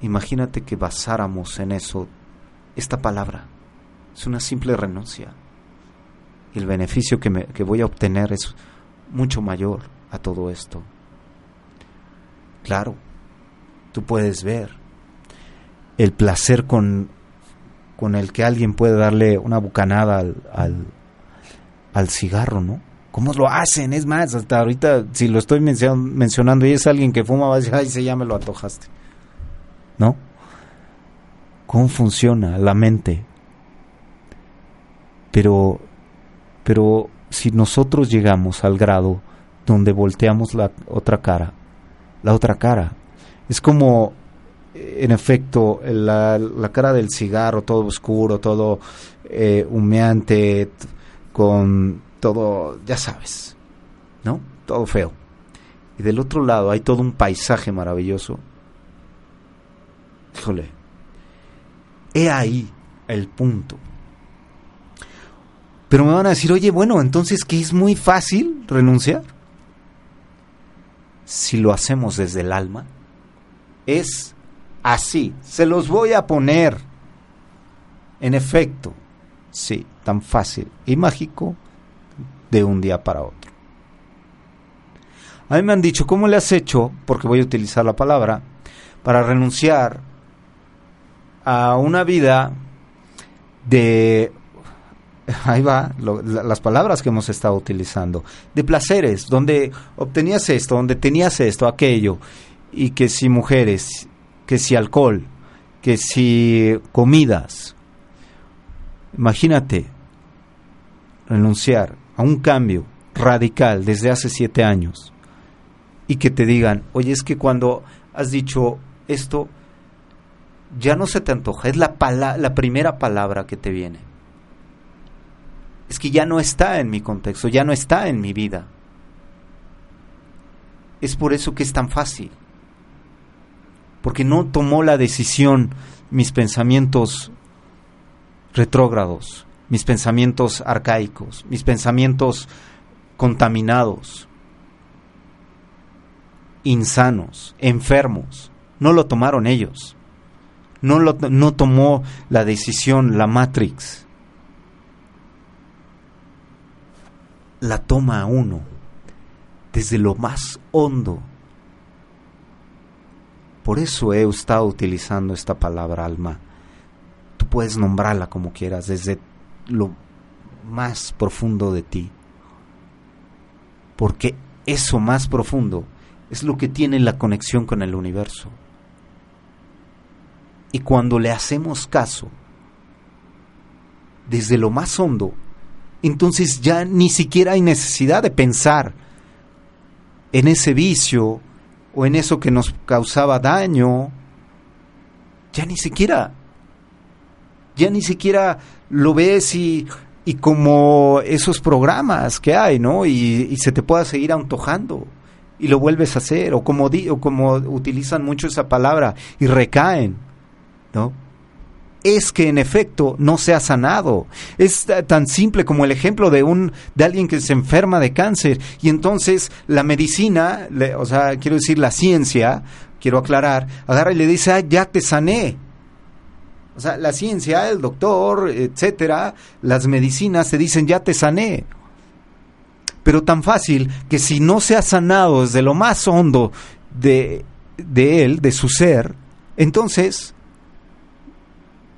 Imagínate que basáramos en eso esta palabra. Es una simple renuncia. El beneficio que, me, que voy a obtener es mucho mayor a todo esto. Claro, tú puedes ver el placer con con el que alguien puede darle una bucanada al, al, cigarro, ¿no? ¿Cómo lo hacen? Es más, hasta ahorita, si lo estoy mencionando y es alguien que fuma, va a decir, ay, se ya me lo antojaste. ¿No? ¿Cómo funciona la mente? Pero, pero si nosotros llegamos al grado donde volteamos la otra cara, la otra cara, es como en efecto, la, cara del cigarro, todo oscuro, todo eh, humeante, con todo, ya sabes, ¿no? Todo feo. Y del otro lado hay todo un paisaje maravilloso. Híjole, he ahí el punto. Pero me van a decir, oye, bueno, entonces que es muy fácil renunciar. Si lo hacemos desde el alma, es así. Se los voy a poner. En efecto, sí, tan fácil y mágico de un día para otro. A mí me han dicho, ¿cómo le has hecho? Porque voy a utilizar la palabra, para renunciar a una vida de... Ahí va, las palabras que hemos estado utilizando, de placeres, donde obtenías esto, donde tenías esto, aquello, y que si mujeres, que si alcohol, que si comidas. Imagínate renunciar a un cambio radical desde hace siete años y que te digan, oye, es que cuando has dicho esto, ya no se te antoja, es la, la primera palabra que te viene. Es que ya no está en mi contexto, ya no está en mi vida. Es por eso que es tan fácil porque no tomó la decisión mis pensamientos retrógrados, mis pensamientos arcaicos, mis pensamientos contaminados, insanos, enfermos. No lo tomaron ellos. No, lo, no tomó la decisión la Matrix. La toma uno desde lo más hondo por eso he estado utilizando esta palabra alma. Tú puedes nombrarla como quieras, desde lo más profundo de ti. Porque eso más profundo es lo que tiene la conexión con el universo. Y cuando le hacemos caso, desde lo más hondo, entonces ya ni siquiera hay necesidad de pensar en ese vicio o en eso que nos causaba daño, ya ni siquiera, ya ni siquiera lo ves y, y como esos programas que hay, ¿no? Y, y, se te pueda seguir antojando y lo vuelves a hacer, o como, di, o como utilizan mucho esa palabra y recaen, ¿no? es que en efecto no se ha sanado. Es tan simple como el ejemplo de un de alguien que se enferma de cáncer y entonces la medicina, o sea, quiero decir la ciencia, quiero aclarar, agarra y le dice, ah, "Ya te sané." O sea, la ciencia, el doctor, etcétera, las medicinas te dicen, "Ya te sané." Pero tan fácil que si no se ha sanado desde lo más hondo de de él, de su ser, entonces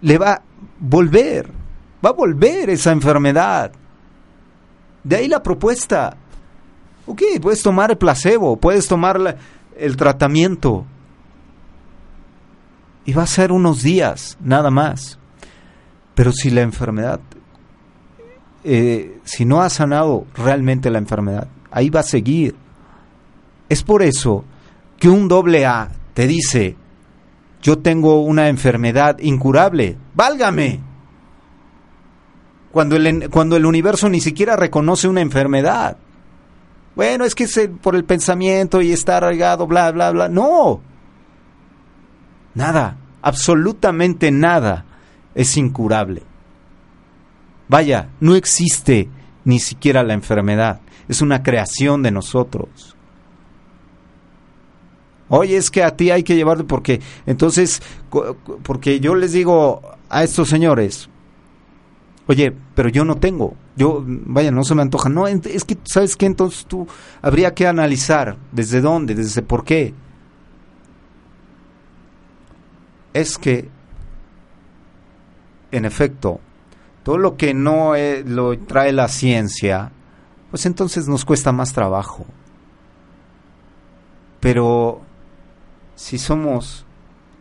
le va a volver, va a volver esa enfermedad. De ahí la propuesta. Ok, puedes tomar el placebo, puedes tomar el tratamiento. Y va a ser unos días, nada más. Pero si la enfermedad, eh, si no ha sanado realmente la enfermedad, ahí va a seguir. Es por eso que un doble A te dice, yo tengo una enfermedad incurable, válgame. Cuando el, cuando el universo ni siquiera reconoce una enfermedad. Bueno, es que es por el pensamiento y está arraigado, bla, bla, bla. No. Nada, absolutamente nada es incurable. Vaya, no existe ni siquiera la enfermedad. Es una creación de nosotros. Oye, es que a ti hay que llevarlo porque entonces, porque yo les digo a estos señores, oye, pero yo no tengo, yo, vaya, no se me antoja. No, es que, ¿sabes qué? Entonces tú habría que analizar desde dónde, desde por qué. Es que, en efecto, todo lo que no lo trae la ciencia, pues entonces nos cuesta más trabajo. Pero si somos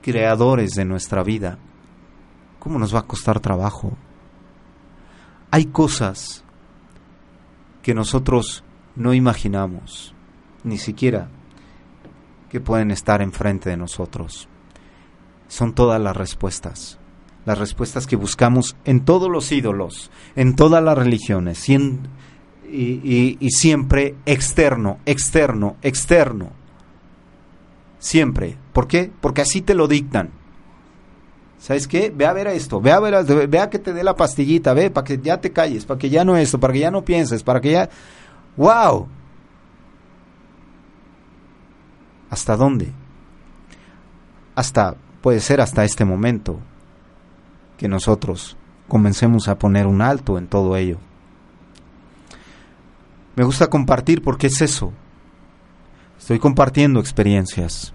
creadores de nuestra vida, ¿cómo nos va a costar trabajo? Hay cosas que nosotros no imaginamos, ni siquiera que pueden estar enfrente de nosotros. Son todas las respuestas, las respuestas que buscamos en todos los ídolos, en todas las religiones, y, siempre externo, externo, externo Siempre. ¿Por qué? Porque así te lo dictan. ¿Sabes qué? Ve a ver esto, ve a ver, ve a que te dé la pastillita, ve, para que ya te calles, para que ya no esto, para que ya no pienses, para que ya... ¡Wow! ¿Hasta dónde? Hasta, puede ser hasta este momento, que nosotros comencemos a poner un alto en todo ello. Me gusta compartir porque es eso, Estoy compartiendo experiencias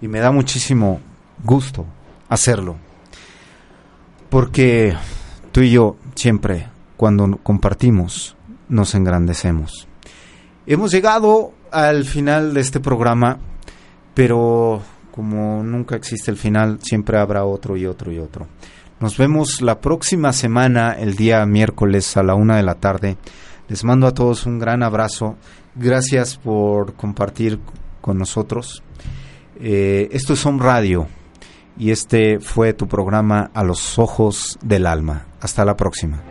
y me da muchísimo gusto hacerlo. Porque tú y yo siempre, cuando compartimos, nos engrandecemos. Hemos llegado al final de este programa, pero como nunca existe el final, siempre habrá otro y otro y otro. Nos vemos la próxima semana, el día miércoles a la una de la tarde. Les mando a todos un gran abrazo Gracias por compartir con nosotros. Eh, esto es Home Radio y este fue tu programa A los Ojos del Alma. Hasta la próxima.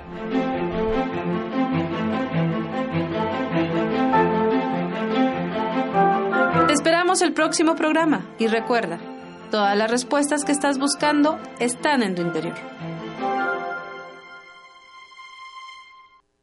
Te esperamos el próximo programa y recuerda, todas las respuestas que estás buscando están en tu interior.